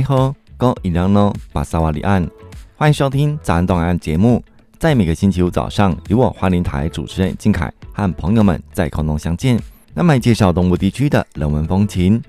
来和哥伊良诺巴萨瓦里安，欢迎收听早安东岸节目。在每个星期五早上，由我花莲台主持人金凯和朋友们在空中相见。那么介绍东部地区的人文风情。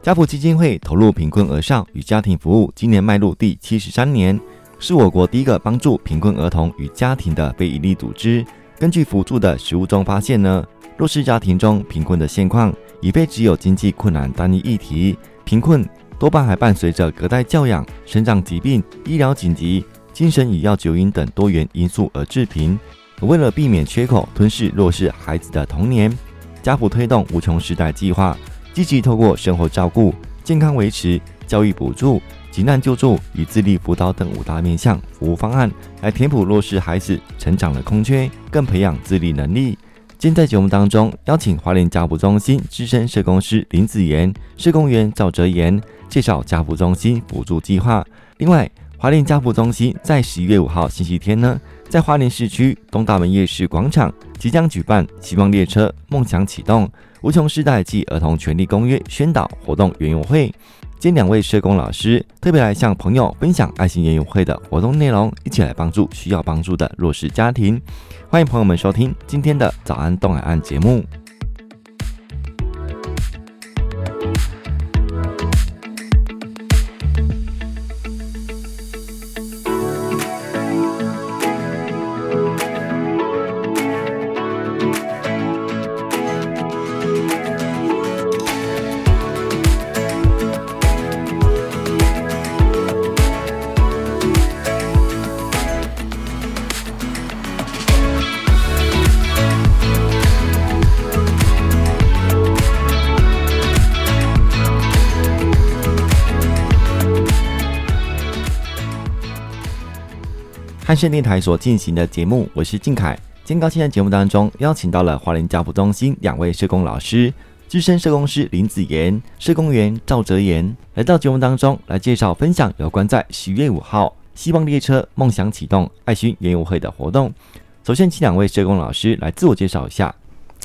家福基金会投入贫困儿少与家庭服务，今年迈入第七十三年，是我国第一个帮助贫困儿童与家庭的非营利组织。根据辅助的实物中发现呢，弱势家庭中贫困的现况，已非只有经济困难单一议题，贫困。多半还伴随着隔代教养、生长疾病、医疗紧急、精神与药酒瘾等多元因素而致贫。为了避免缺口吞噬弱势孩子的童年，家福推动无穷时代计划，积极透过生活照顾、健康维持、教育补助、急难救助与自立辅导等五大面向服务方案，来填补弱势孩子成长的空缺，更培养自立能力。今天在节目当中，邀请华联家福中心资深社工师林子妍、社工员赵哲言。介绍家福中心补助计划。另外，华联家福中心在十一月五号星期天呢，在华联市区东大门夜市广场即将举办“希望列车梦想启动无穷世代暨儿童权利公约”宣导活动园游会。今两位社工老师特别来向朋友分享爱心研友会的活动内容，一起来帮助需要帮助的弱势家庭。欢迎朋友们收听今天的早安东海岸节目。汉声电台所进行的节目，我是靖凯。今天高兴在节目当中邀请到了花莲家福中心两位社工老师，资深社工师林子妍、社工员赵哲言，来到节目当中来介绍分享有关在十月五号希望列车梦想启动爱心园游会的活动。首先，请两位社工老师来自我介绍一下。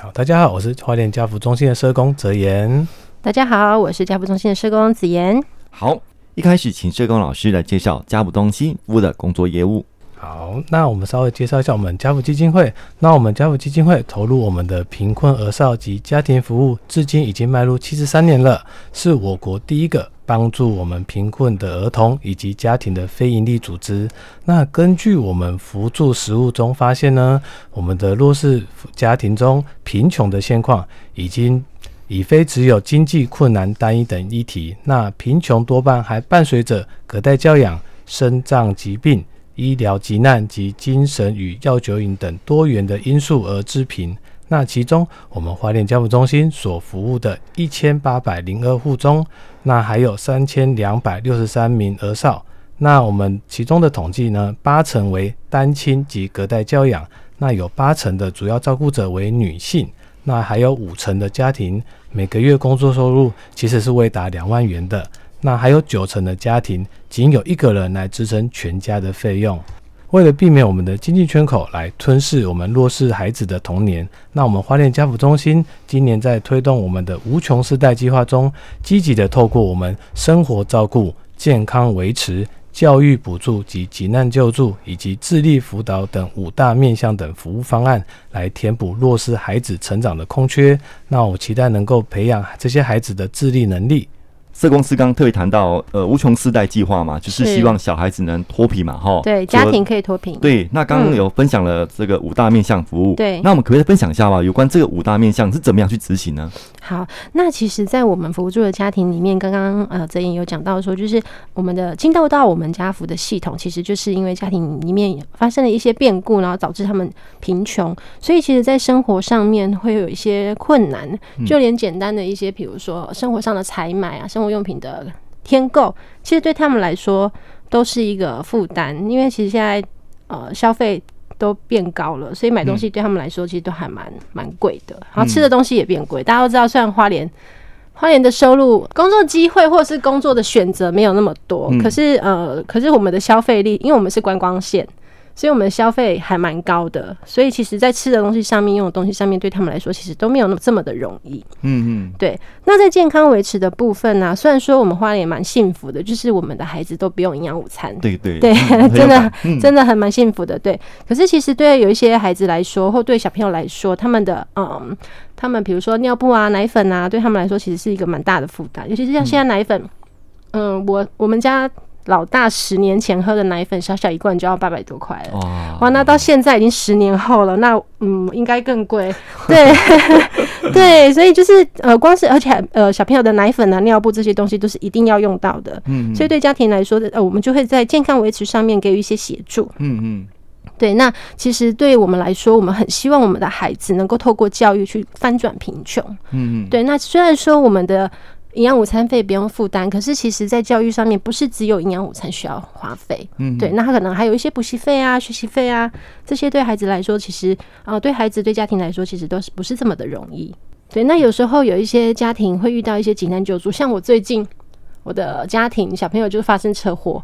好，大家好，我是花莲家福中心的社工哲言。大家好，我是家福中心的社工子妍。好，一开始请社工老师来介绍家福中心服务的工作业务。好，那我们稍微介绍一下我们家福基金会。那我们家福基金会投入我们的贫困儿少及家庭服务，至今已经迈入七十三年了，是我国第一个帮助我们贫困的儿童以及家庭的非营利组织。那根据我们扶助实务中发现呢，我们的弱势家庭中贫穷的现况，已经已非只有经济困难单一等议题。那贫穷多半还伴随着隔代教养、身障疾病。医疗急难及精神与药酒瘾等多元的因素而致贫。那其中，我们花莲家福中心所服务的一千八百零二户中，那还有三千两百六十三名儿少。那我们其中的统计呢，八成为单亲及隔代教养。那有八成的主要照顾者为女性。那还有五成的家庭每个月工作收入其实是未达两万元的。那还有九成的家庭，仅有一个人来支撑全家的费用。为了避免我们的经济缺口来吞噬我们弱势孩子的童年，那我们花莲家福中心今年在推动我们的无穷世代计划中，积极的透过我们生活照顾、健康维持、教育补助及急难救助，以及智力辅导等五大面向等服务方案，来填补弱势孩子成长的空缺。那我期待能够培养这些孩子的自立能力。社工师刚特别谈到，呃，无穷世代计划嘛，就是希望小孩子能脱贫嘛，哈，对，家庭可以脱贫。对，那刚刚有分享了这个五大面向服务，对、嗯，那我们可不可以分享一下吧？有关这个五大面向是怎么样去执行呢？好，那其实，在我们辅助的家庭里面，刚刚呃，哲言有讲到说，就是我们的进到到我们家福的系统，其实就是因为家庭里面发生了一些变故，然后导致他们贫穷，所以其实，在生活上面会有一些困难，就连简单的一些，比如说生活上的采买啊，生活。用品的添购，其实对他们来说都是一个负担，因为其实现在呃消费都变高了，所以买东西对他们来说其实都还蛮蛮贵的。然后吃的东西也变贵，大家都知道，虽然花莲花莲的收入、工作机会或者是工作的选择没有那么多，可是呃，可是我们的消费力，因为我们是观光线，所以我们的消费还蛮高的。所以其实，在吃的东西上面、用的东西上面，对他们来说，其实都没有那么这么的容易。嗯嗯，对。那在健康维持的部分呢、啊，虽然说我们花莲也蛮幸福的，就是我们的孩子都不用营养午餐。对对对，嗯、真的、嗯、真的很蛮幸福的。对。可是其实对有一些孩子来说，或对小朋友来说，他们的嗯，他们比如说尿布啊、奶粉啊，对他们来说其实是一个蛮大的负担，尤其是像现在奶粉。嗯嗯，我我们家老大十年前喝的奶粉，小小一罐就要八百多块了。哇，哇，那到现在已经十年后了，那嗯，应该更贵。对 对，所以就是呃，光是而且呃，小朋友的奶粉啊、尿布这些东西都是一定要用到的。嗯，所以对家庭来说的呃，我们就会在健康维持上面给予一些协助。嗯嗯，对，那其实对我们来说，我们很希望我们的孩子能够透过教育去翻转贫穷。嗯嗯，对，那虽然说我们的。营养午餐费不用负担，可是其实，在教育上面，不是只有营养午餐需要花费。嗯，对，那他可能还有一些补习费啊、学习费啊，这些对孩子来说，其实啊、呃，对孩子、对家庭来说，其实都是不是这么的容易。对，那有时候有一些家庭会遇到一些急难救助，像我最近我的家庭小朋友就发生车祸，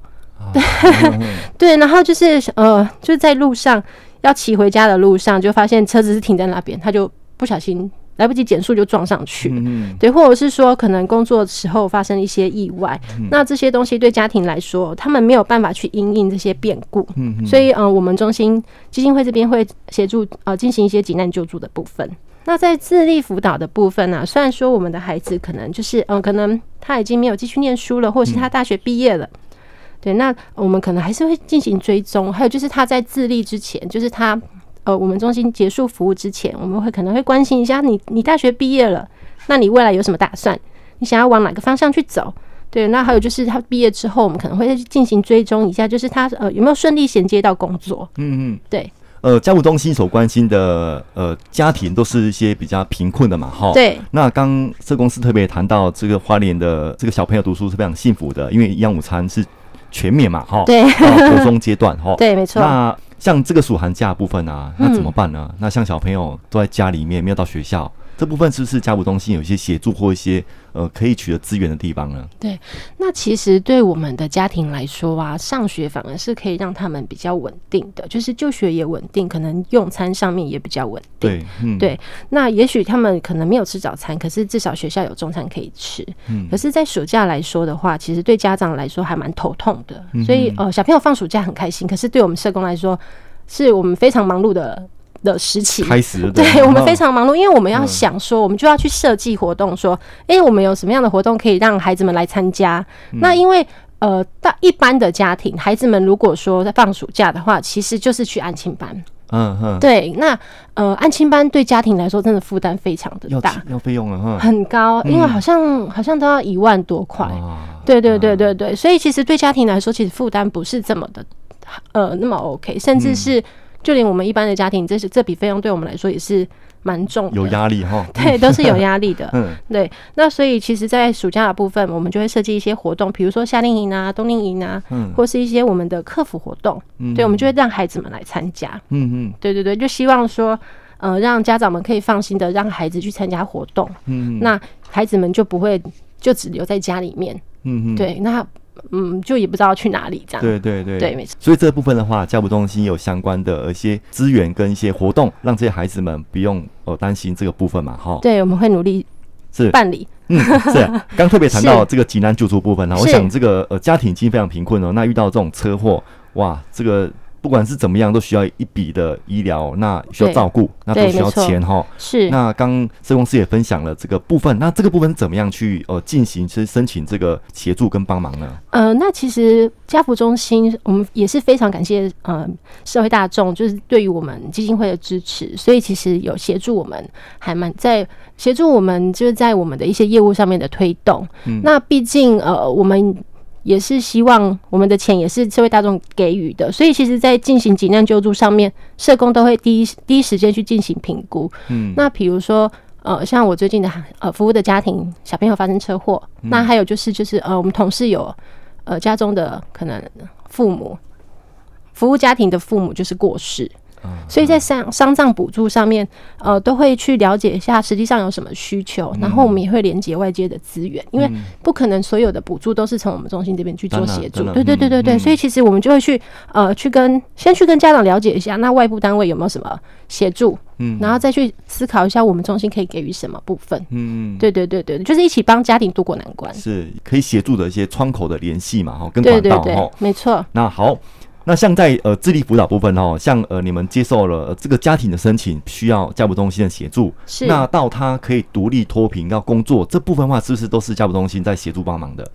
对、啊、对，然后就是呃，就是在路上要骑回家的路上，就发现车子是停在那边，他就不小心。来不及减速就撞上去，嗯，对，或者是说可能工作的时候发生一些意外，嗯，那这些东西对家庭来说，他们没有办法去因应这些变故，嗯，所以呃，我们中心基金会这边会协助呃进行一些急难救助的部分。那在自立辅导的部分呢，啊，虽然说我们的孩子可能就是嗯，呃，可能他已经没有继续念书了，或者是他大学毕业了，嗯，对，那我们可能还是会进行追踪，还有就是他在自立之前，就是他。呃，我们中心结束服务之前，我们会可能会关心一下你，你大学毕业了，那你未来有什么打算？你想要往哪个方向去走？对，那还有就是他毕业之后，我们可能会进行追踪一下，就是他呃有没有顺利衔接到工作？嗯嗯，对。呃，家务中心所关心的呃家庭都是一些比较贫困的嘛，哈。对。那刚社公司特别谈到这个花莲的这个小朋友读书是非常幸福的，因为营养午餐是全免嘛，哈。对。国中阶段，哈。对，没错。那像这个暑寒假部分啊，那怎么办呢？嗯、那像小朋友都在家里面，没有到学校。这部分是不是家扶中心有一些协助或一些呃可以取得资源的地方呢？对，那其实对我们的家庭来说啊，上学反而是可以让他们比较稳定的，就是就学也稳定，可能用餐上面也比较稳定。对，嗯，对。那也许他们可能没有吃早餐，可是至少学校有中餐可以吃。嗯。可是，在暑假来说的话，其实对家长来说还蛮头痛的。嗯、所以呃，小朋友放暑假很开心，可是对我们社工来说，是我们非常忙碌的。的时期开始，对，我们非常忙碌，因为我们要想说，我们就要去设计活动，说，哎、欸，我们有什么样的活动可以让孩子们来参加？嗯、那因为呃，大一般的家庭，孩子们如果说在放暑假的话，其实就是去安亲班。嗯嗯，对，那呃，安亲班对家庭来说真的负担非常的大，要费用了哈，很高，因为好像、嗯、好像都要一万多块。对对对对对，所以其实对家庭来说，其实负担不是这么的呃那么 OK，甚至是。就连我们一般的家庭，这是这笔费用对我们来说也是蛮重的，有压力哈。对，都是有压力的。嗯，对。那所以其实，在暑假的部分，我们就会设计一些活动，比如说夏令营啊、冬令营啊，嗯，或是一些我们的客服活动。嗯，对，我们就会让孩子们来参加。嗯嗯，对对对，就希望说，呃，让家长们可以放心的让孩子去参加活动。嗯，那孩子们就不会就只留在家里面。嗯嗯，对，那。嗯，就也不知道去哪里这样。对对对，对，没错。所以这部分的话，教辅中心有相关的一些资源跟一些活动，让这些孩子们不用呃担心这个部分嘛，哈。对，我们会努力是办理。嗯，是。刚特别谈到这个济南救助部分呢，我想这个呃家庭已经非常贫困了，那遇到这种车祸，哇，这个。不管是怎么样，都需要一笔的医疗，那需要照顾，那都需要钱哈。是。那刚社工师也分享了这个部分，那这个部分怎么样去呃进行，去申请这个协助跟帮忙呢？呃，那其实家福中心我们也是非常感谢呃社会大众，就是对于我们基金会的支持，所以其实有协助我们，还蛮在协助我们，就是在我们的一些业务上面的推动。嗯。那毕竟呃我们。也是希望我们的钱也是社会大众给予的，所以其实，在进行急难救助上面，社工都会第一第一时间去进行评估。嗯，那比如说，呃，像我最近的呃服务的家庭，小朋友发生车祸，嗯，那还有就是就是呃，我们同事有呃家中的可能父母服务家庭的父母就是过世，所以在丧丧葬补助上面，呃，都会去了解一下实际上有什么需求，然后我们也会连接外界的资源，因为不可能所有的补助都是从我们中心这边去做协助。对对对对对，所以其实我们就会去呃去跟先去跟家长了解一下，那外部单位有没有什么协助，嗯，然后再去思考一下我们中心可以给予什么部分。嗯，对对对对，就是一起帮家庭度过难关，是可以协助的一些窗口的联系嘛，哈，跟管道哈，没错。那好。那像在呃智力辅导部分哦，像呃你们接受了这个家庭的申请，需要家扶中心的协助，是那到他可以独立脱贫要工作这部分的话，是不是都是家扶中心在协助帮忙的？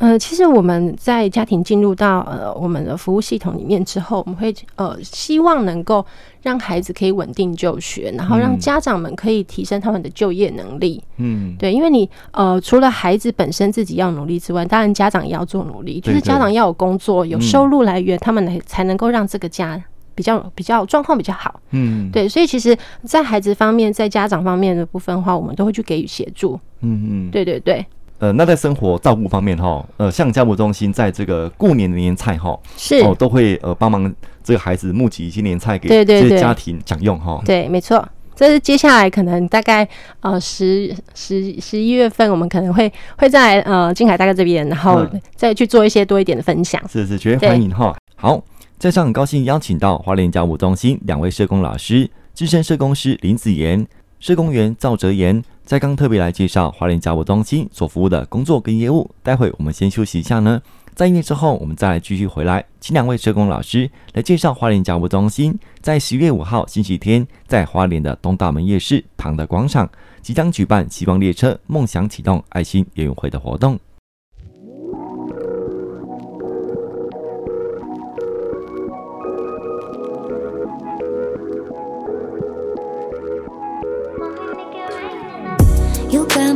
呃，其实我们在家庭进入到呃我们的服务系统里面之后，我们会呃希望能够让孩子可以稳定就学，然后让家长们可以提升他们的就业能力。嗯，对，因为你呃除了孩子本身自己要努力之外，当然家长也要做努力，就是家长要有工作、有收入来源，他们才才能够让这个家比较比较状况比较好。嗯，对，所以其实，在孩子方面，在家长方面的部分的话，我们都会去给予协助。嗯嗯，对对对。呃，那在生活照顾方面哈，呃，像家务中心在这个过年的年菜哈，是哦，都会呃帮忙这个孩子募集一些年菜给这些家庭享用哈。对，没错，这是接下来可能大概呃十十十一月份，我们可能会会在呃金海大哥这边，然后再去做一些多一点的分享。嗯、是是，绝对欢迎哈。好，在上很高兴邀请到花莲家务中心两位社工老师，资深社工师林子妍。社工员赵哲言在刚特别来介绍花莲家务中心所服务的工作跟业务。待会我们先休息一下呢，在音乐之后我们再来继续回来，请两位社工老师来介绍花莲家务中心在十月五号星期天在花莲的东大门夜市旁的广场即将举办希望列车梦想启动爱心游泳会的活动。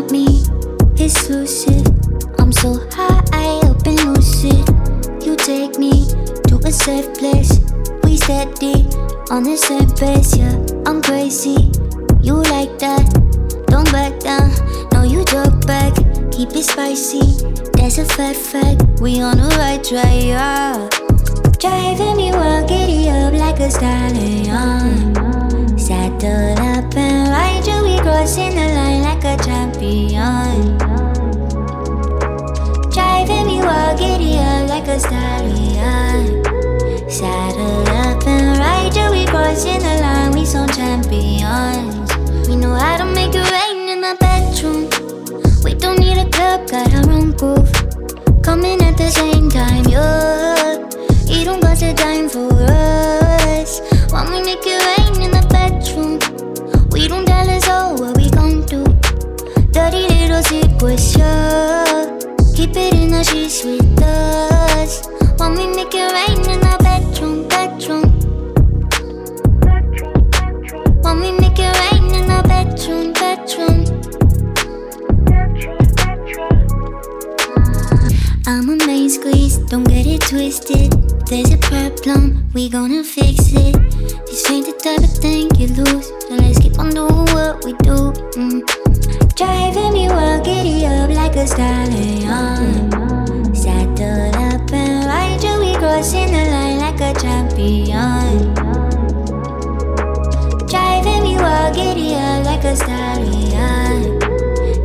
want me. It's lucid. I'm so high up and lucid. You take me to a safe place. We steady on the same pace. Yeah, I'm crazy. You like that? Don't back down. No, you talk back. Keep it spicy. That's a fat fact. We on the right track. Yeah. Driving me wild, giddy up like a stallion. Saddle up and ride you. we crossing the line champion. Driving me all giddy up like a stallion. Saddle up and ride till we crossing the line. We some champions. We know how to make it rain in the bedroom. We don't need a club, got our own groove. Coming at the same time, you're. cost a time for us. I'm a main squeeze, don't get it twisted. There's a problem, we gonna fix it. This ain't the type of thing you lose, so let's keep on doing what we do. Mm. Driving me wild, giddy up like a stallion. Saddle up and ride you, we crossing the line like a champion. Driving me wild, giddy up like a stallion.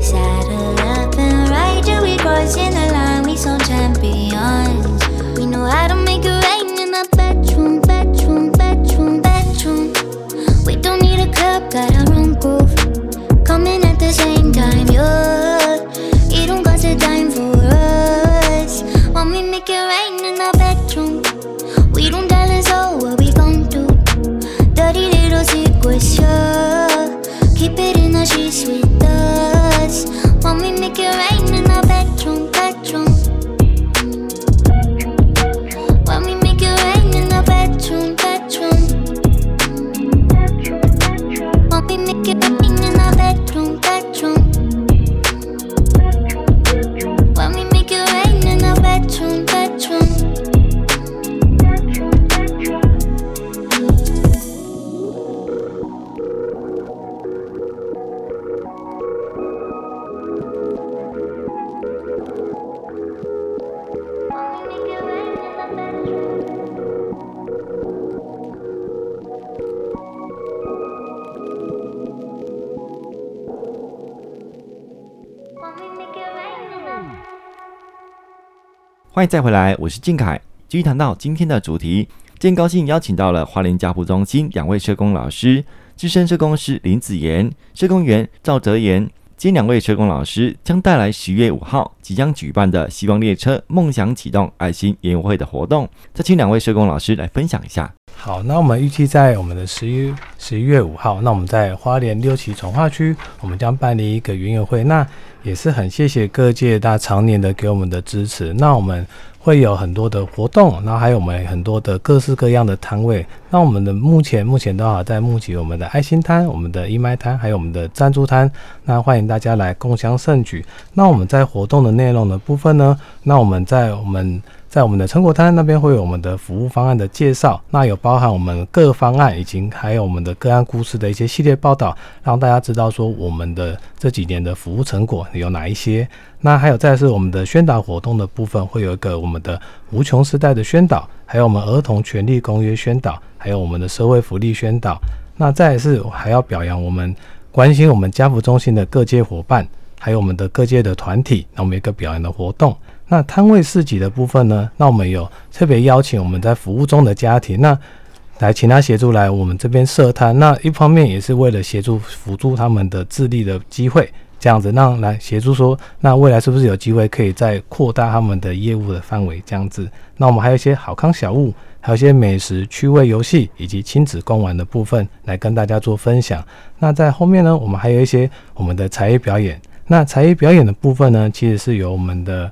Saddle up and ride you, we crossing the line beyond 欢迎再回来，我是靖凯。继续谈到今天的主题，今天高兴邀请到了花莲家护中心两位社工老师，资深社工师林子妍、社工员赵泽言。今天两位社工老师将带来十月五号即将举办的“希望列车梦想启动爱心园游会”的活动，再请两位社工老师来分享一下。好，那我们预计在我们的十一十一月五号，那我们在花莲六期转化区，我们将办理一个云游会。那也是很谢谢各界大家常年的给我们的支持。那我们会有很多的活动，然后还有我们很多的各式各样的摊位。那我们的目前目前都好在募集我们的爱心摊、我们的义卖摊，还有我们的赞助摊。那欢迎大家来共襄盛举。那我们在活动的内容的部分呢，那我们在我们。在我们的成果摊那边会有我们的服务方案的介绍，那有包含我们各方案以及还有我们的个案故事的一些系列报道，让大家知道说我们的这几年的服务成果有哪一些。那还有再是我们的宣导活动的部分，会有一个我们的无穷时代的宣导，还有我们儿童权利公约宣导，还有我们的社会福利宣导。那再是还要表扬我们关心我们家福中心的各界伙伴，还有我们的各界的团体，那我们一个表扬的活动。那摊位市集的部分呢？那我们有特别邀请我们在服务中的家庭，那来请他协助来我们这边设摊。那一方面也是为了协助辅助他们的自立的机会，这样子让来协助说，那未来是不是有机会可以再扩大他们的业务的范围？这样子。那我们还有一些好康小物，还有一些美食趣味游戏以及亲子共玩的部分来跟大家做分享。那在后面呢，我们还有一些我们的才艺表演。那才艺表演的部分呢，其实是由我们的。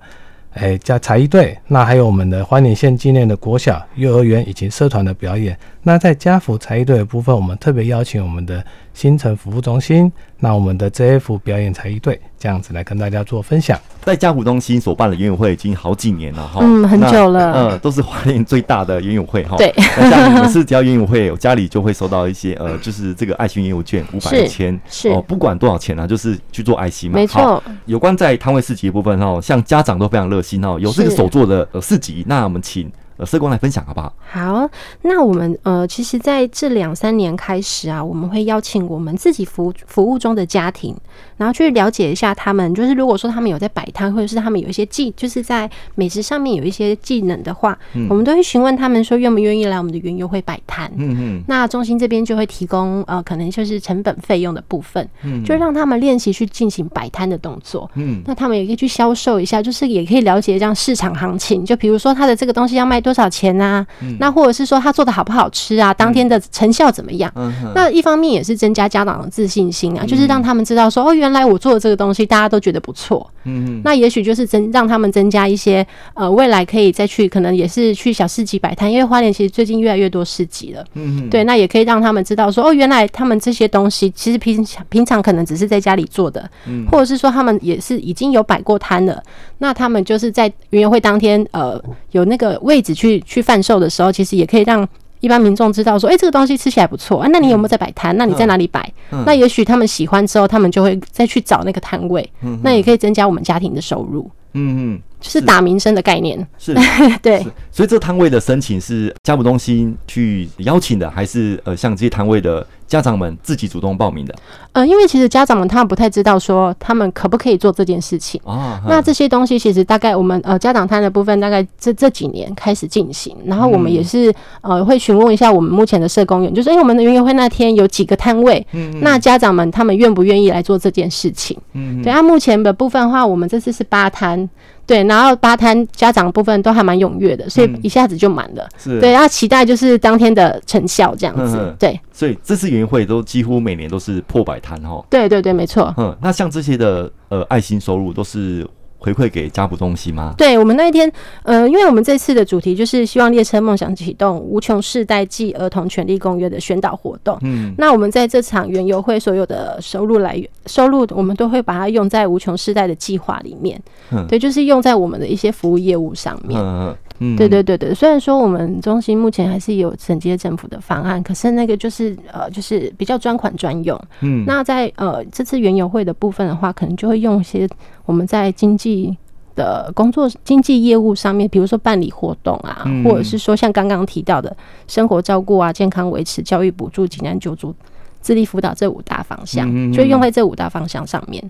哎，加才艺队，那还有我们的花莲县纪念的国小、幼儿园以及社团的表演。那在家福才艺队的部分，我们特别邀请我们的新城服务中心，那我们的 JF 表演才艺队这样子来跟大家做分享。在家福中心所办的园游会已经好几年了哈，嗯，很久了，呃，都是花莲最大的园游会哈。对，那像你们是只要园游会，我家里就会收到一些呃，就是这个爱心园游券五百一千，是哦，不管多少钱呢、啊，就是去做爱心嘛。没错。有关在摊位市集的部分哈，像家长都非常热心哈，有这个手做的呃市集，那我们请。呃，社工来分享好不好？好，那我们呃，其实在这两三年开始啊，我们会邀请我们自己服服务中的家庭，然后去了解一下他们，就是如果说他们有在摆摊，或者是他们有一些技，就是在美食上面有一些技能的话，嗯、我们都会询问他们说愿不愿意来我们的园游会摆摊。嗯嗯。那中心这边就会提供呃，可能就是成本费用的部分，嗯，就让他们练习去进行摆摊的动作。嗯。那他们也可以去销售一下，就是也可以了解这样市场行情。就比如说他的这个东西要卖。多少钱啊？嗯、那或者是说他做的好不好吃啊？当天的成效怎么样？嗯、那一方面也是增加家长的自信心啊，嗯、就是让他们知道说哦，原来我做的这个东西大家都觉得不错。嗯，那也许就是增让他们增加一些呃，未来可以再去可能也是去小市集摆摊，因为花莲其实最近越来越多市集了。嗯，对，那也可以让他们知道说哦，原来他们这些东西其实平常平常可能只是在家里做的，嗯，或者是说他们也是已经有摆过摊了，那他们就是在园游会当天呃有那个位置。去去贩售的时候，其实也可以让一般民众知道说，哎、欸，这个东西吃起来不错。啊，那你有没有在摆摊？那你在哪里摆？嗯、那也许他们喜欢之后，他们就会再去找那个摊位。嗯、那也可以增加我们家庭的收入。嗯嗯。就是打民生的概念，是，对，所以这摊位的申请是家福中心去邀请的，还是呃像这些摊位的家长们自己主动报名的？呃，因为其实家长们他们不太知道说他们可不可以做这件事情啊。那这些东西其实大概我们呃家长摊的部分大概这这几年开始进行，然后我们也是呃会询问一下我们目前的社工员，就是哎、欸、我们的园游会那天有几个摊位，嗯，那家长们他们愿不愿意来做这件事情？嗯，对，那目前的部分的话，我们这次是八摊。对，然后八摊家长部分都还蛮踊跃的，所以一下子就满了。嗯、是，对，要期待就是当天的成效这样子。呵呵对，所以这次园游会都几乎每年都是破百摊哈。对对对，没错。嗯，那像这些的呃爱心收入都是。回馈给家补东西吗？对，我们那一天，呃，因为我们这次的主题就是希望列车梦想启动无穷世代暨儿童权利公约的宣导活动。嗯，那我们在这场园游会所有的收入来源，收入我们都会把它用在无穷世代的计划里面。嗯，对，就是用在我们的一些服务业务上面。嗯。嗯，对对对对，虽然说我们中心目前还是有承接政府的方案，可是那个就是呃，就是比较专款专用。嗯，那在呃这次园游会的部分的话，可能就会用一些我们在经济的工作、经济业务上面，比如说办理活动啊，嗯、或者是说像刚刚提到的生活照顾啊、健康维持、教育补助、急难救助、智力辅导这五大方向，嗯、就用在这五大方向上面。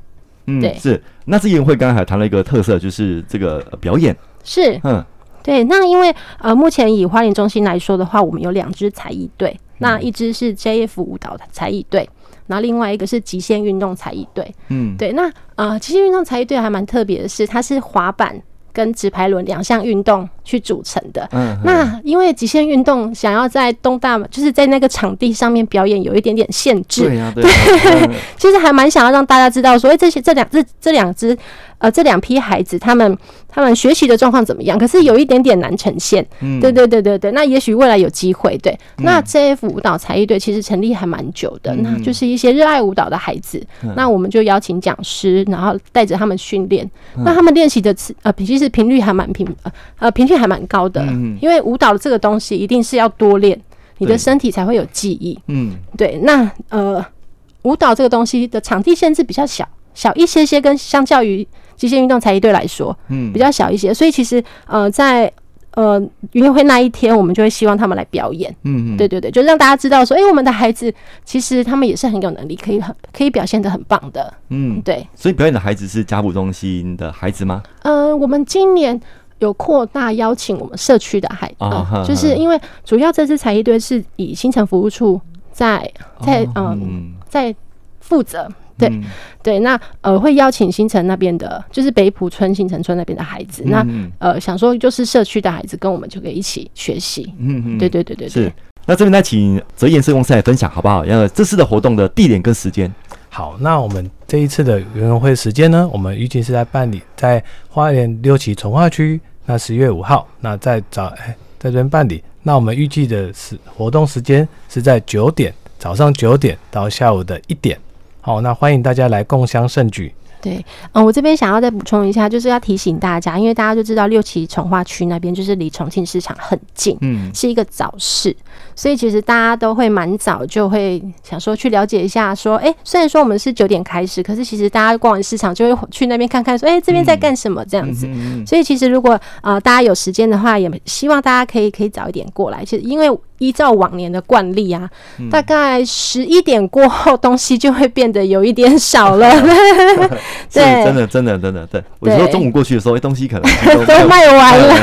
嗯，对，是。那这园游会刚才还谈了一个特色，就是这个表演。是，嗯，对。那因为呃，目前以花莲中心来说的话，我们有两支才艺队，嗯、那一支是 JF 舞蹈的才艺队，然后另外一个是极限运动才艺队。嗯，对。那呃，极限运动才艺队还蛮特别的是，它是滑板跟直排轮两项运动去组成的。嗯，那因为极限运动想要在东大，就是在那个场地上面表演，有一点点限制。对呀，对。其实还蛮想要让大家知道，说，哎，这些这两这这两支。呃，这两批孩子，他们他们学习的状况怎么样？可是有一点点难呈现。嗯，对对对对对。那也许未来有机会。对，嗯、那 JF 舞蹈才艺队其实成立还蛮久的。嗯、那就是一些热爱舞蹈的孩子。嗯、那我们就邀请讲师，然后带着他们训练。嗯、那他们练习的次呃，其实频率还蛮频呃呃频率还蛮高的。嗯，因为舞蹈的这个东西一定是要多练，你的身体才会有记忆。嗯，对。那呃，舞蹈这个东西的场地限制比较小，小一些些，跟相较于。极限运动才艺队来说，嗯，比较小一些，所以其实呃，在呃运动会那一天，我们就会希望他们来表演，嗯嗯，对对对，就让大家知道说，哎、欸，我们的孩子其实他们也是很有能力，可以很可以表现的很棒的，嗯，对。所以表演的孩子是家补中心的孩子吗？呃，我们今年有扩大邀请我们社区的孩子，就是因为主要这支才艺队是以新城服务处在在、哦、嗯在负责。对、嗯、对，那呃会邀请新城那边的，就是北浦村新城村那边的孩子，嗯、那呃想说就是社区的孩子跟我们就可以一起学习。嗯嗯，对对对对对。是，那这边呢请泽言社工师来分享好不好？要，这次的活动的地点跟时间。好，那我们这一次的园游会时间呢，我们预计是在办理在花莲六期从化区，那十月五号，那在早哎在这边办理。那我们预计的是活动时间是在九点，早上九点到下午的一点。好，那欢迎大家来共襄盛举。对，嗯，我这边想要再补充一下，就是要提醒大家，因为大家就知道六期重化区那边就是离重庆市场很近，嗯，是一个早市，所以其实大家都会蛮早就会想说去了解一下，说，哎，虽然说我们是九点开始，可是其实大家逛完市场就会去那边看看，说，哎，这边在干什么这样子。所以其实如果呃大家有时间的话，也希望大家可以可以早一点过来，其实因为。依照往年的惯例啊，嗯、大概十一点过后，东西就会变得有一点少了。对，真的，真的，真的，对。我说中午过去的时候，东西可能 都，都卖完了。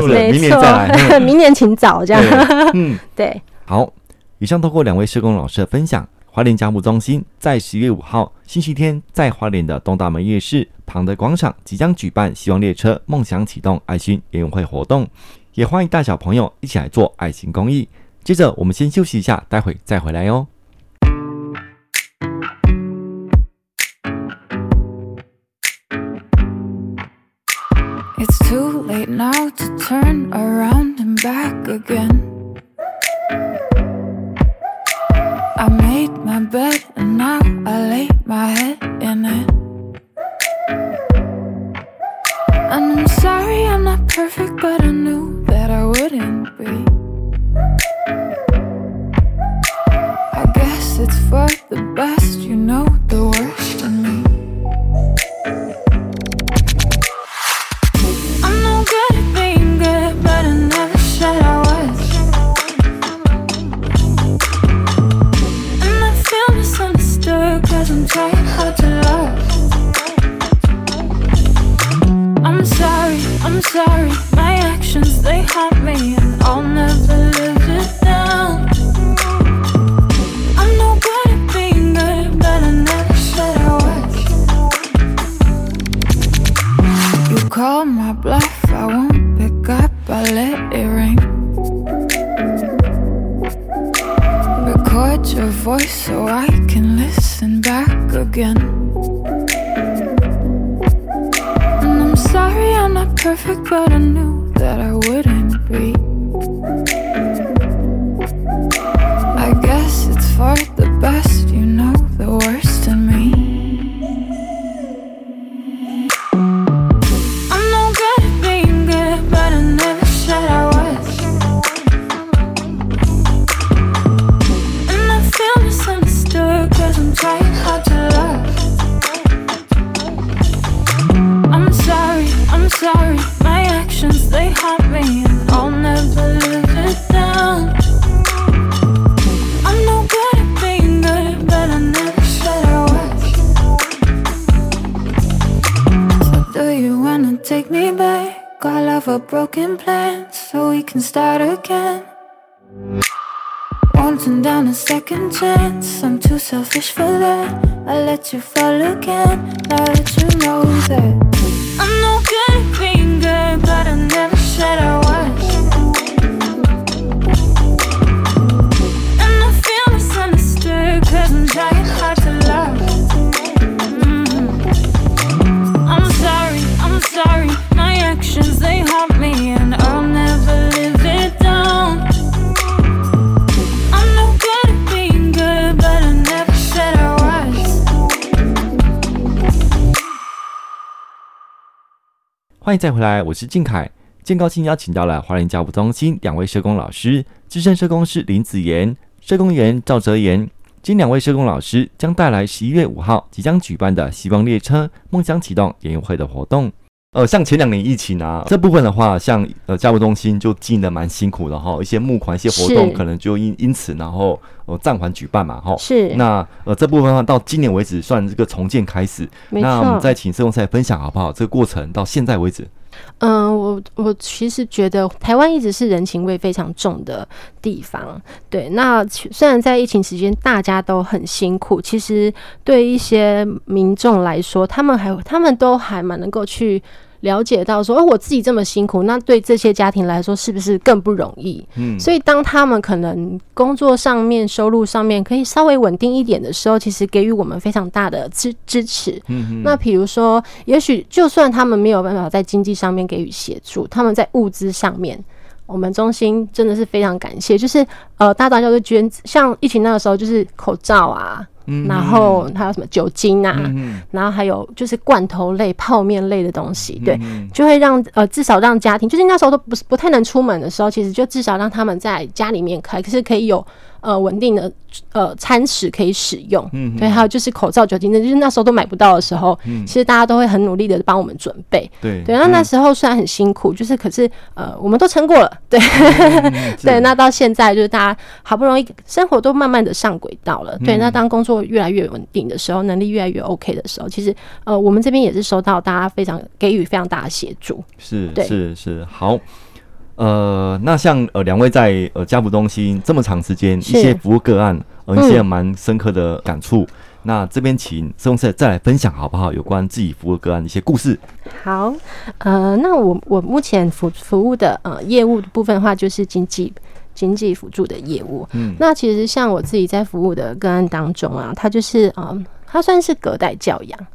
明年再来，明年请早这样。嗯，对。好，以上透过两位社工老师的分享，华联家扶中心在十月五号星期天，在华联的东大门夜市旁的广场即将举办“希望列车梦想启动”爱心园游会活动。也欢迎大小朋友一起来做爱心公益。接着，我们先休息一下，待会再回来哦。Now to turn around and back again. I made my bed and now I lay my head in it. I'm sorry I'm not perfect, but I knew. and back again. And I'm sorry I'm not perfect, but I knew that I wouldn't be. I guess it's far 欢迎再回来，我是靖凯。今天高兴邀请到了华人教务中心两位社工老师，资深社工师林子妍、社工员赵哲言。今两位社工老师将带来十一月五号即将举办的“希望列车梦想启动”研讨会的活动。呃，像前两年疫情啊，这部分的话，像呃家务中心就经营的蛮辛苦的哈，一些募款、一些活动可能就因因此然后呃暂缓举办嘛哈。是。那呃这部分的话，到今年为止算这个重建开始。那我们再请社工师来分享好不好？这个过程到现在为止。嗯，我我其实觉得台湾一直是人情味非常重的地方。对，那虽然在疫情期间大家都很辛苦，其实对一些民众来说，他们还他们都还蛮能够去。了解到说，哦，我自己这么辛苦，那对这些家庭来说是不是更不容易？嗯，所以当他们可能工作上面、收入上面可以稍微稳定一点的时候，其实给予我们非常大的支支持。嗯，那比如说，也许就算他们没有办法在经济上面给予协助，他们在物资上面，我们中心真的是非常感谢。就是呃，大大家都捐，像疫情那个时候，就是口罩啊。然后还有什么酒精啊，嗯、然后还有就是罐头类、泡面类的东西，对，嗯、就会让呃至少让家庭，就是那时候都不是不太能出门的时候，其实就至少让他们在家里面开，可是可以有。呃，稳定的呃餐食可以使用，嗯，对，还有就是口罩、酒精，那就是那时候都买不到的时候，嗯，其实大家都会很努力的帮我们准备，对，对，那那时候虽然很辛苦，就是可是呃，我们都撑过了，对，嗯、对，那到现在就是大家好不容易生活都慢慢的上轨道了，对，那当工作越来越稳定的时候，能力越来越 OK 的时候，其实呃，我们这边也是收到大家非常给予非常大的协助，是，是是。好。呃，那像呃两位在呃家福中心这么长时间，一些服务个案，呃一些蛮深刻的感触。嗯、那这边请社工师再来分享好不好？有关自己服务个案的一些故事。好，呃，那我我目前服服务的呃业务的部分的话，就是经济经济辅助的业务。嗯，那其实像我自己在服务的个案当中啊，它就是呃，它算是隔代教养。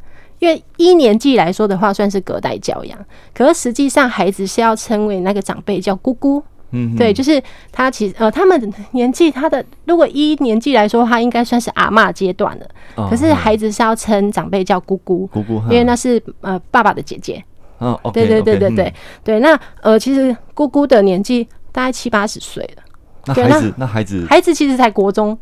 因为一年级来说的话，算是隔代教养，可是实际上孩子是要称为那个长辈叫姑姑，嗯，对，就是他其实呃，他们年纪他的如果一年级来说，他应该算是阿嬷阶段了，哦，可是孩子是要称长辈叫姑姑，姑姑，因为那是呃爸爸的姐姐，哦，对对对对对，嗯，对，那呃其实姑姑的年纪大概七八十岁了。那孩子，那孩子，孩子其实才国中，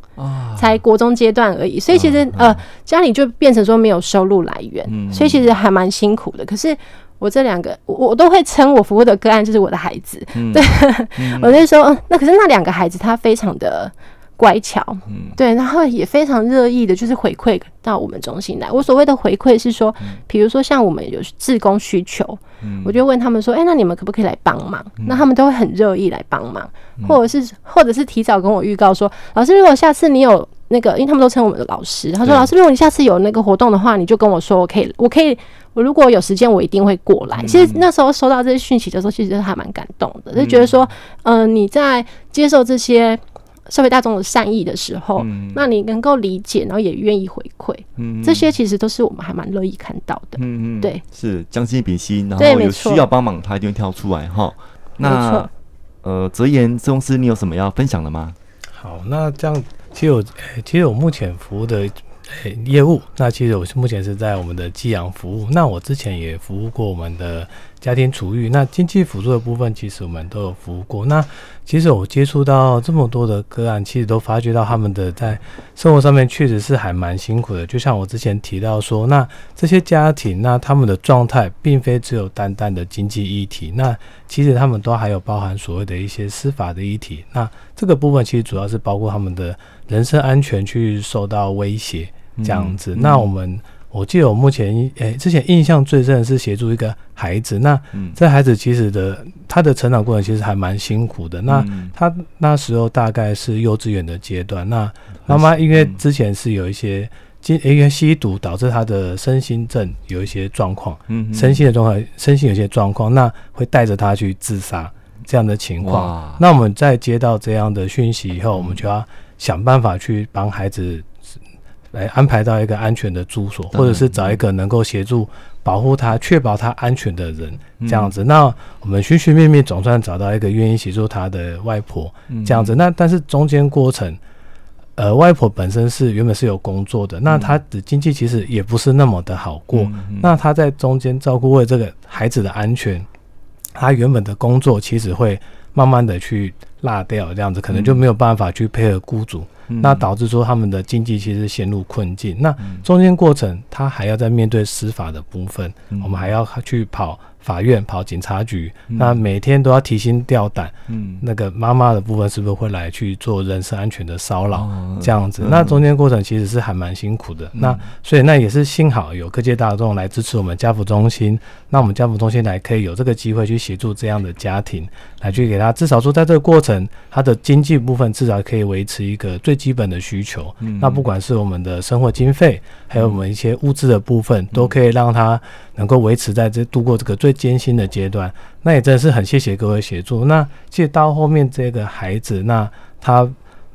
才国中阶段而已，所以其实呃，家里就变成说没有收入来源，所以其实还蛮辛苦的。可是我这两个，我都会称我服务的个案就是我的孩子，对，我就说，那可是那两个孩子他非常的乖巧，嗯对，然后也非常乐意的，就是回馈到我们中心来。我所谓的回馈是说，比如说像我们有志工需求。嗯我就问他们说：“哎、欸，那你们可不可以来帮忙？”那他们都会很乐意来帮忙，或者是或者是提早跟我预告说：“老师，如果下次你有那个，因为他们都称我们的老师，他说老师，如果你下次有那个活动的话，你就跟我说，我可以，我可以，我如果有时间，我一定会过来。”其实那时候收到这些讯息的时候，其实还蛮感动的，就觉得说，嗯、呃，你在接受这些。社会大众的善意的时候，嗯、那你能够理解，然后也愿意回馈，嗯，这些其实都是我们还蛮乐意看到的，嗯嗯，对，是将心比心，然后有需要帮忙，他一定会跳出来哈。那呃，泽言公司，你有什么要分享的吗？好，那这样，其实我其实我目前服务的业务，那其实我是目前是在我们的寄养服务，那我之前也服务过我们的。家庭厨育，那经济辅助的部分，其实我们都有服务过。那其实我接触到这么多的个案，其实都发觉到他们的在生活上面确实是还蛮辛苦的。就像我之前提到说，那这些家庭，那他们的状态并非只有单单的经济议题，那其实他们都还有包含所谓的一些司法的议题。那这个部分其实主要是包括他们的人身安全去受到威胁这样子。那我们。我记得我目前诶、欸、之前印象最深的是协助一个孩子，那这孩子其实的他的成长过程其实还蛮辛苦的。那他那时候大概是幼稚园的阶段，那妈妈因为之前是有一些因因为吸毒导致他的身心症有一些状况，身心的状况，身心有些状况，那会带着他去自杀这样的情况。那我们在接到这样的讯息以后，我们就要想办法去帮孩子。来安排到一个安全的住所，或者是找一个能够协助保护他、确保他安全的人，这样子。那我们寻寻觅觅，总算找到一个愿意协助他的外婆，这样子。那但是中间过程，呃，外婆本身是原本是有工作的，那她的经济其实也不是那么的好过。那她在中间照顾为这个孩子的安全，她原本的工作其实会慢慢的去落掉，这样子可能就没有办法去配合雇主。那导致说他们的经济其实陷入困境。那中间过程，他还要在面对司法的部分，我们还要去跑。法院跑警察局，嗯、那每天都要提心吊胆。嗯，那个妈妈的部分是不是会来去做人身安全的骚扰？哦、这样子，嗯、那中间过程其实是还蛮辛苦的。嗯、那所以那也是幸好有各界大众来支持我们家福中心，那我们家福中心来可以有这个机会去协助这样的家庭，来去给他至少说在这个过程，他的经济部分至少可以维持一个最基本的需求。嗯，那不管是我们的生活经费，还有我们一些物质的部分，都可以让他。能够维持在这度过这个最艰辛的阶段，那也真的是很谢谢各位协助。那其实到后面这个孩子，那他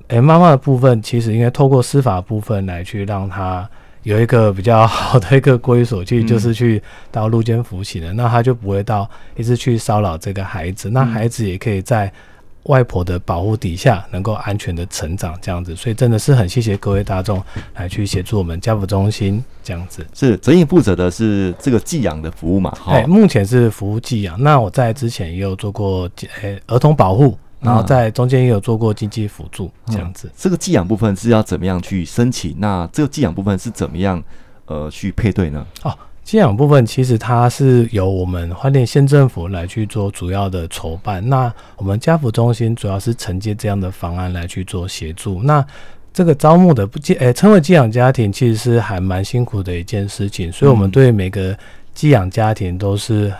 诶妈妈的部分，其实应该透过司法部分来去让他有一个比较好的一个归所去就是去到路间服刑的，那他就不会到一直去骚扰这个孩子，那孩子也可以在。外婆的保护底下，能够安全的成长，这样子，所以真的是很谢谢各位大众来去协助我们家扶中心这样子。是哲彦负责的是这个寄养的服务嘛？哎、欸，目前是服务寄养。那我在之前也有做过诶、欸、儿童保护，然后在中间也有做过经济辅助这样子。嗯、这个寄养部分是要怎么样去申请？那这个寄养部分是怎么样呃去配对呢？哦。寄养部分其实它是由我们花莲县政府来去做主要的筹办，那我们家福中心主要是承接这样的方案来去做协助。那这个招募的不寄诶，称为寄养家庭其实是还蛮辛苦的一件事情，所以我们对每个寄养家庭都是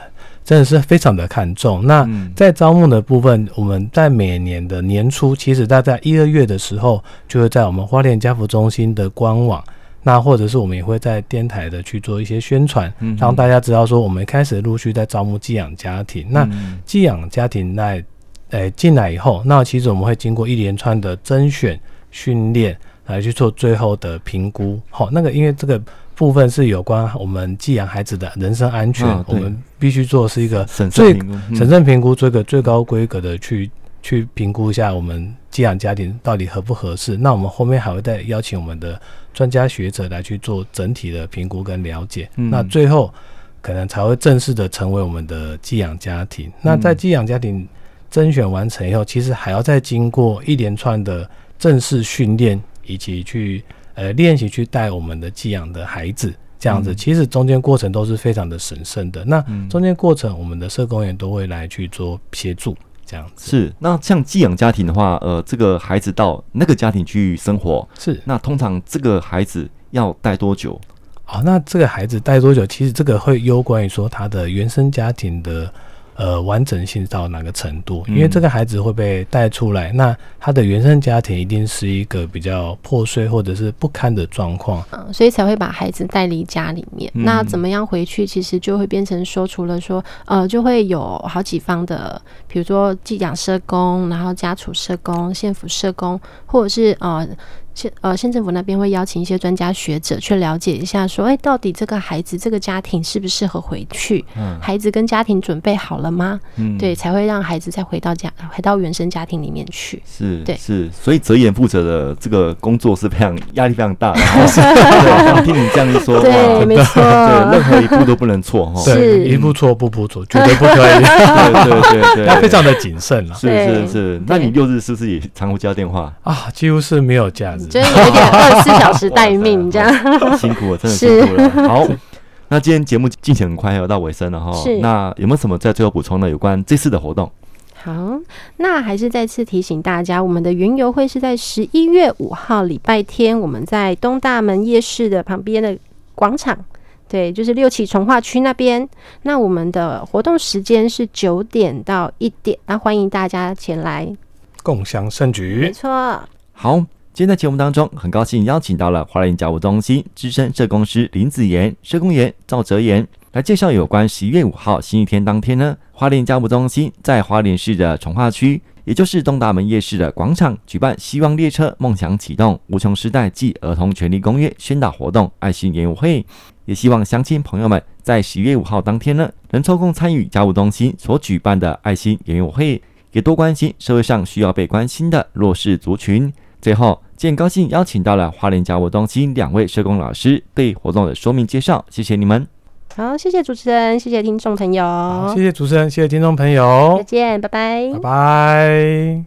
真的是非常的看重。那在招募的部分，我们在每年的年初，其实大概一二月的时候，就会在我们花莲家福中心的官网。那或者是我们也会在电台的去做一些宣传，让大家知道说我们开始陆续在招募寄养家庭。那寄养家庭在诶进来以后，那其实我们会经过一连串的甄选、训练来去做最后的评估。好，那个因为这个部分是有关我们寄养孩子的人身安全，我们必须做是一个最审慎评估，做一个最高规格的去。去评估一下我们寄养家庭到底合不合适，那我们后面还会再邀请我们的专家学者来去做整体的评估跟了解，嗯、那最后可能才会正式的成为我们的寄养家庭。嗯、那在寄养家庭甄选完成以后，其实还要再经过一连串的正式训练，以及去呃练习去带我们的寄养的孩子，这样子，嗯、其实中间过程都是非常的神圣的。那中间过程，我们的社工员都会来去做协助。这样子是，那像寄养家庭的话，呃，这个孩子到那个家庭去生活，是，那通常这个孩子要待多久？哦，那这个孩子待多久？其实这个会攸关于说他的原生家庭的。呃，完整性到哪个程度？因为这个孩子会被带出来，嗯、那他的原生家庭一定是一个比较破碎或者是不堪的状况，嗯，所以才会把孩子带离家里面。嗯、那怎么样回去？其实就会变成说，除了说，呃，就会有好几方的，比如说寄养社工，然后家处社工、县府社工，或者是呃。县呃县政府那边会邀请一些专家学者去了解一下，说，哎、欸，到底这个孩子这个家庭适不适合回去？嗯，孩子跟家庭准备好了吗？嗯，对，才会让孩子再回到家，回到原生家庭里面去。是，对，是，所以哲言负责的这个工作是非常压力非常大的。对，听你这样一说，对，没错，对，任何一步都不能错哈。是，一步错步步错，绝对不可以。对对对对，要非常的谨慎了。是是是，那你六日是不是也常会接电话啊？几乎是没有假日。真的有点二十四小时待命这样，辛苦了，真的辛苦了。好，那今天节目进行很快要到尾声了哈。是，那有没有什么在最后补充的？有关这次的活动？好，那还是再次提醒大家，我们的云游会是在十一月五号礼拜天，我们在东大门夜市的旁边的广场，对，就是六期从化区那边。那我们的活动时间是九点到一点，那欢迎大家前来共享盛举。没错。好，今天在节目当中，很高兴邀请到了花莲家务中心资深社工师林子妍、社工员赵哲言来介绍有关十一月五号星期天当天呢，花莲家务中心在花莲市的从化区。也就是东大门夜市的广场举办“希望列车梦想启动无穷时代暨儿童权利公约”宣导活动爱心演舞会，也希望乡亲朋友们在十一月五号当天呢，能抽空参与家务中心所举办的爱心演舞会，也多关心社会上需要被关心的弱势族群。最后，今天高兴邀请到了花莲家务中心两位社工老师对活动的说明介绍，谢谢你们。好，谢谢主持人，谢谢听众朋友。好谢谢主持人，谢谢听众朋友。再见，拜拜。拜拜。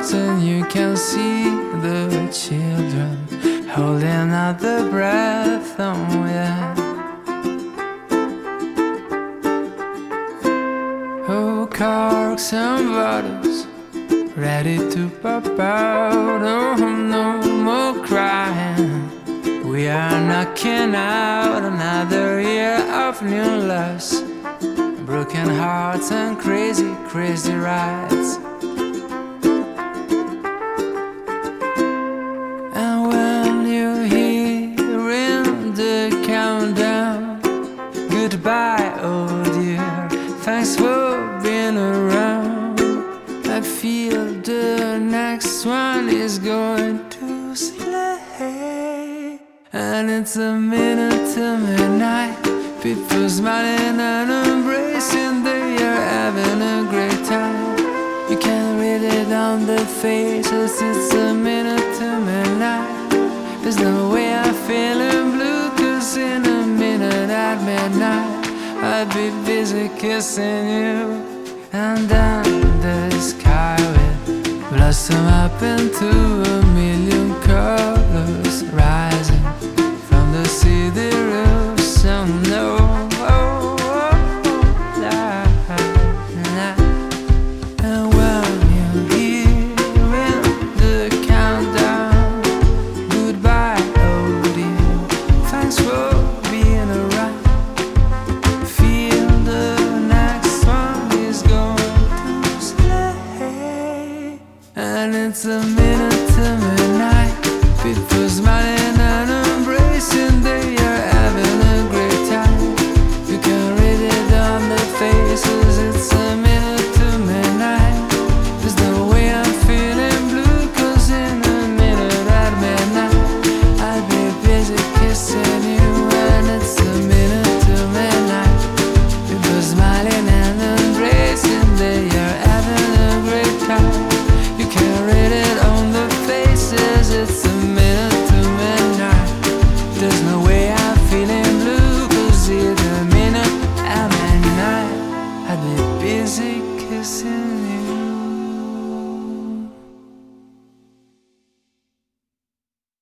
mountain you can see the children holding out the breath and wind. Oh, corks and bottles ready to pop out. Oh, no more crying. We are knocking out another year of new loves, broken hearts and crazy, crazy rides. kissing you And then the sky will blossom up into a million colors Right?